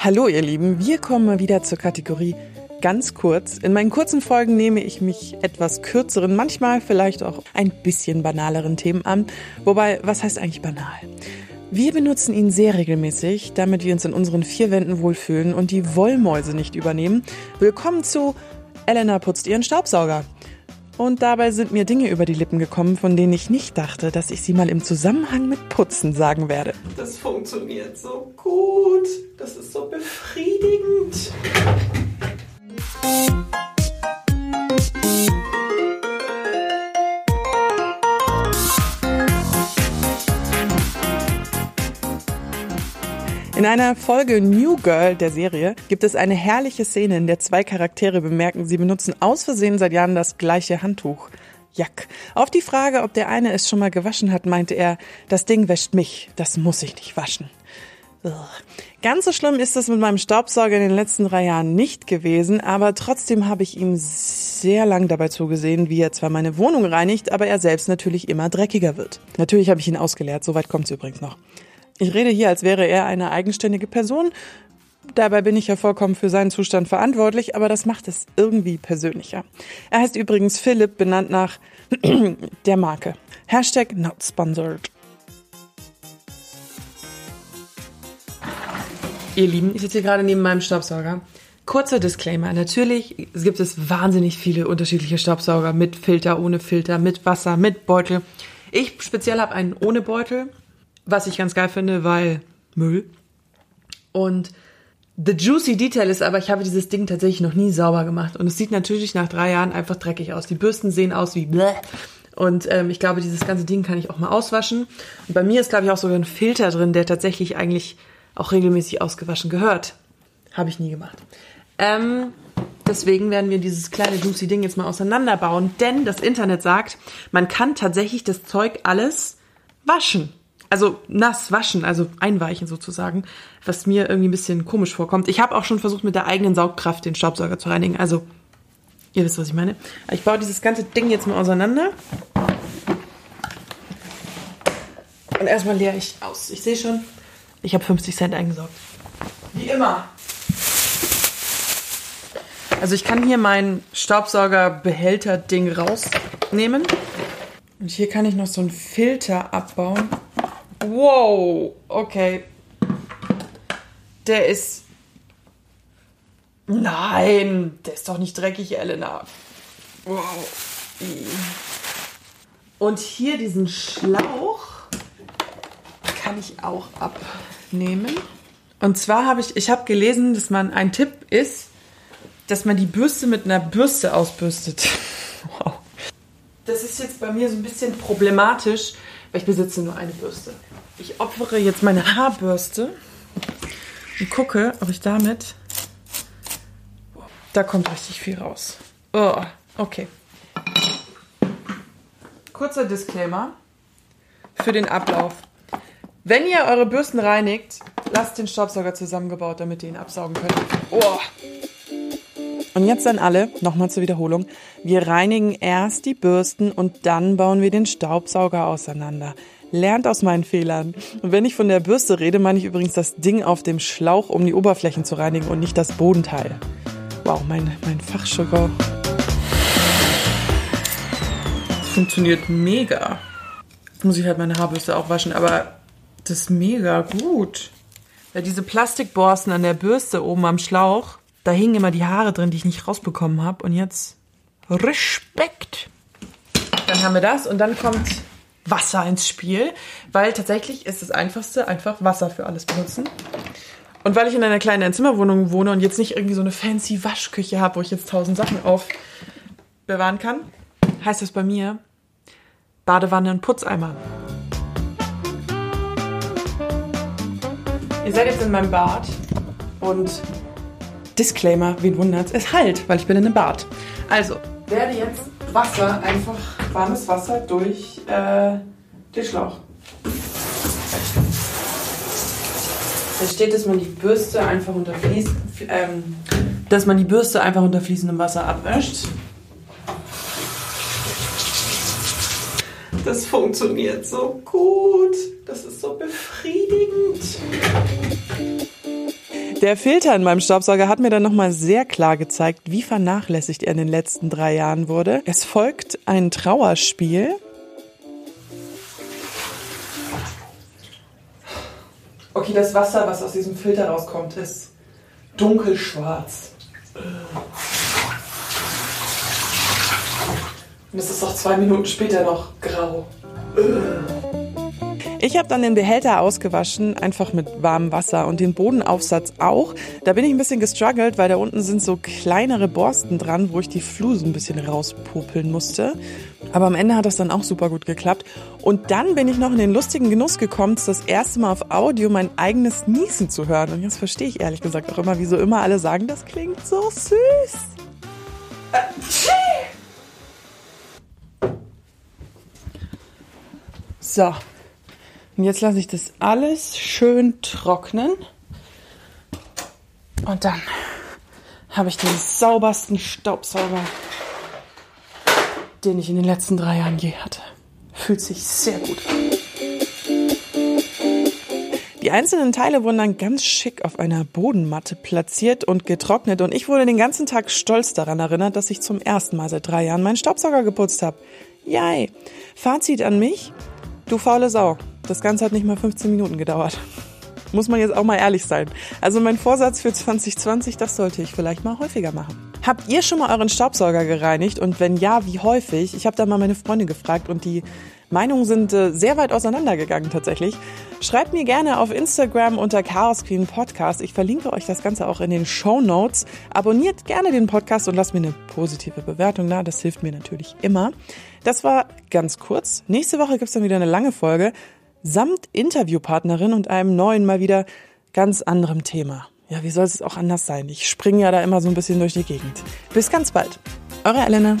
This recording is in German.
Hallo ihr Lieben, wir kommen mal wieder zur Kategorie ganz kurz. In meinen kurzen Folgen nehme ich mich etwas kürzeren, manchmal vielleicht auch ein bisschen banaleren Themen an. Wobei, was heißt eigentlich banal? Wir benutzen ihn sehr regelmäßig, damit wir uns in unseren vier Wänden wohlfühlen und die Wollmäuse nicht übernehmen. Willkommen zu Elena putzt ihren Staubsauger. Und dabei sind mir Dinge über die Lippen gekommen, von denen ich nicht dachte, dass ich sie mal im Zusammenhang mit Putzen sagen werde. Das funktioniert so gut. Das ist so befriedigend. In einer Folge New Girl der Serie gibt es eine herrliche Szene, in der zwei Charaktere bemerken, sie benutzen aus Versehen seit Jahren das gleiche Handtuch. Jack. Auf die Frage, ob der eine es schon mal gewaschen hat, meinte er, das Ding wäscht mich, das muss ich nicht waschen. Ugh. Ganz so schlimm ist es mit meinem Staubsauger in den letzten drei Jahren nicht gewesen, aber trotzdem habe ich ihm sehr lang dabei zugesehen, wie er zwar meine Wohnung reinigt, aber er selbst natürlich immer dreckiger wird. Natürlich habe ich ihn ausgeleert, soweit kommt es übrigens noch. Ich rede hier, als wäre er eine eigenständige Person. Dabei bin ich ja vollkommen für seinen Zustand verantwortlich, aber das macht es irgendwie persönlicher. Er heißt übrigens Philipp, benannt nach der Marke. Hashtag not sponsored. Ihr Lieben, ich sitze hier gerade neben meinem Staubsauger. Kurzer Disclaimer. Natürlich gibt es wahnsinnig viele unterschiedliche Staubsauger mit Filter, ohne Filter, mit Wasser, mit Beutel. Ich speziell habe einen ohne Beutel was ich ganz geil finde, weil Müll. Und the juicy detail ist aber, ich habe dieses Ding tatsächlich noch nie sauber gemacht. Und es sieht natürlich nach drei Jahren einfach dreckig aus. Die Bürsten sehen aus wie bleh. Und ähm, ich glaube, dieses ganze Ding kann ich auch mal auswaschen. Und bei mir ist, glaube ich, auch sogar ein Filter drin, der tatsächlich eigentlich auch regelmäßig ausgewaschen gehört. Habe ich nie gemacht. Ähm, deswegen werden wir dieses kleine juicy Ding jetzt mal auseinanderbauen. Denn das Internet sagt, man kann tatsächlich das Zeug alles waschen also nass waschen, also einweichen sozusagen, was mir irgendwie ein bisschen komisch vorkommt. Ich habe auch schon versucht, mit der eigenen Saugkraft den Staubsauger zu reinigen. Also, ihr wisst, was ich meine. Ich baue dieses ganze Ding jetzt mal auseinander. Und erstmal leere ich aus. Ich sehe schon, ich habe 50 Cent eingesaugt. Wie immer. Also ich kann hier mein Staubsaugerbehälter-Ding rausnehmen. Und hier kann ich noch so einen Filter abbauen. Wow, okay. Der ist. Nein, der ist doch nicht dreckig, Elena. Wow. Und hier diesen Schlauch kann ich auch abnehmen. Und zwar habe ich, ich habe gelesen, dass man ein Tipp ist, dass man die Bürste mit einer Bürste ausbürstet. Wow. Ist jetzt bei mir so ein bisschen problematisch, weil ich besitze nur eine Bürste. Ich opfere jetzt meine Haarbürste und gucke, ob ich damit. Da kommt richtig viel raus. Oh, okay. Kurzer Disclaimer für den Ablauf. Wenn ihr eure Bürsten reinigt, lasst den Staubsauger zusammengebaut, damit ihr ihn absaugen könnt. Oh. Und jetzt dann alle, nochmal zur Wiederholung. Wir reinigen erst die Bürsten und dann bauen wir den Staubsauger auseinander. Lernt aus meinen Fehlern. Und wenn ich von der Bürste rede, meine ich übrigens das Ding auf dem Schlauch, um die Oberflächen zu reinigen und nicht das Bodenteil. Wow, mein, mein Fachjargon. Funktioniert mega. Jetzt muss ich halt meine Haarbürste auch waschen, aber das ist mega gut. Weil diese Plastikborsten an der Bürste oben am Schlauch, da hingen immer die Haare drin, die ich nicht rausbekommen habe. Und jetzt Respekt. Dann haben wir das und dann kommt Wasser ins Spiel, weil tatsächlich ist das Einfachste einfach Wasser für alles benutzen. Und weil ich in einer kleinen Zimmerwohnung wohne und jetzt nicht irgendwie so eine fancy Waschküche habe, wo ich jetzt tausend Sachen aufbewahren kann, heißt das bei mir Badewanne und Putzeimer. Ihr seid jetzt in meinem Bad und Disclaimer, wen wundert's, es halt, weil ich bin in einem Bad. Also, werde jetzt Wasser, einfach warmes Wasser durch äh, den Schlauch. Da steht, dass man die Bürste einfach unter Fließ, ähm, dass man die Bürste einfach unter fließendem Wasser abwäscht. Das funktioniert so gut. Das ist so befriedigend. Der Filter in meinem Staubsauger hat mir dann nochmal sehr klar gezeigt, wie vernachlässigt er in den letzten drei Jahren wurde. Es folgt ein Trauerspiel. Okay, das Wasser, was aus diesem Filter rauskommt, ist dunkelschwarz. Und es ist auch zwei Minuten später noch grau. Ich habe dann den Behälter ausgewaschen, einfach mit warmem Wasser und den Bodenaufsatz auch. Da bin ich ein bisschen gestruggelt, weil da unten sind so kleinere Borsten dran, wo ich die Fluse ein bisschen rauspopeln musste. Aber am Ende hat das dann auch super gut geklappt. Und dann bin ich noch in den lustigen Genuss gekommen, das erste Mal auf Audio mein eigenes Niesen zu hören. Und jetzt verstehe ich ehrlich gesagt auch immer, wieso immer alle sagen, das klingt so süß. So. Und jetzt lasse ich das alles schön trocknen. Und dann habe ich den saubersten Staubsauger, den ich in den letzten drei Jahren je hatte. Fühlt sich sehr gut an. Die einzelnen Teile wurden dann ganz schick auf einer Bodenmatte platziert und getrocknet und ich wurde den ganzen Tag stolz daran erinnert, dass ich zum ersten Mal seit drei Jahren meinen Staubsauger geputzt habe. Yay! Fazit an mich, Du faule Sau. Das Ganze hat nicht mal 15 Minuten gedauert. Muss man jetzt auch mal ehrlich sein. Also mein Vorsatz für 2020, das sollte ich vielleicht mal häufiger machen. Habt ihr schon mal euren Staubsauger gereinigt? Und wenn ja, wie häufig? Ich habe da mal meine Freunde gefragt und die Meinungen sind äh, sehr weit auseinandergegangen tatsächlich. Schreibt mir gerne auf Instagram unter Chaos Queen Podcast. Ich verlinke euch das Ganze auch in den Show Notes. Abonniert gerne den Podcast und lasst mir eine positive Bewertung da. Das hilft mir natürlich immer. Das war ganz kurz. Nächste Woche gibt's dann wieder eine lange Folge samt Interviewpartnerin und einem neuen mal wieder ganz anderem Thema. Ja, wie soll es auch anders sein? Ich springe ja da immer so ein bisschen durch die Gegend. Bis ganz bald. Eure Elena.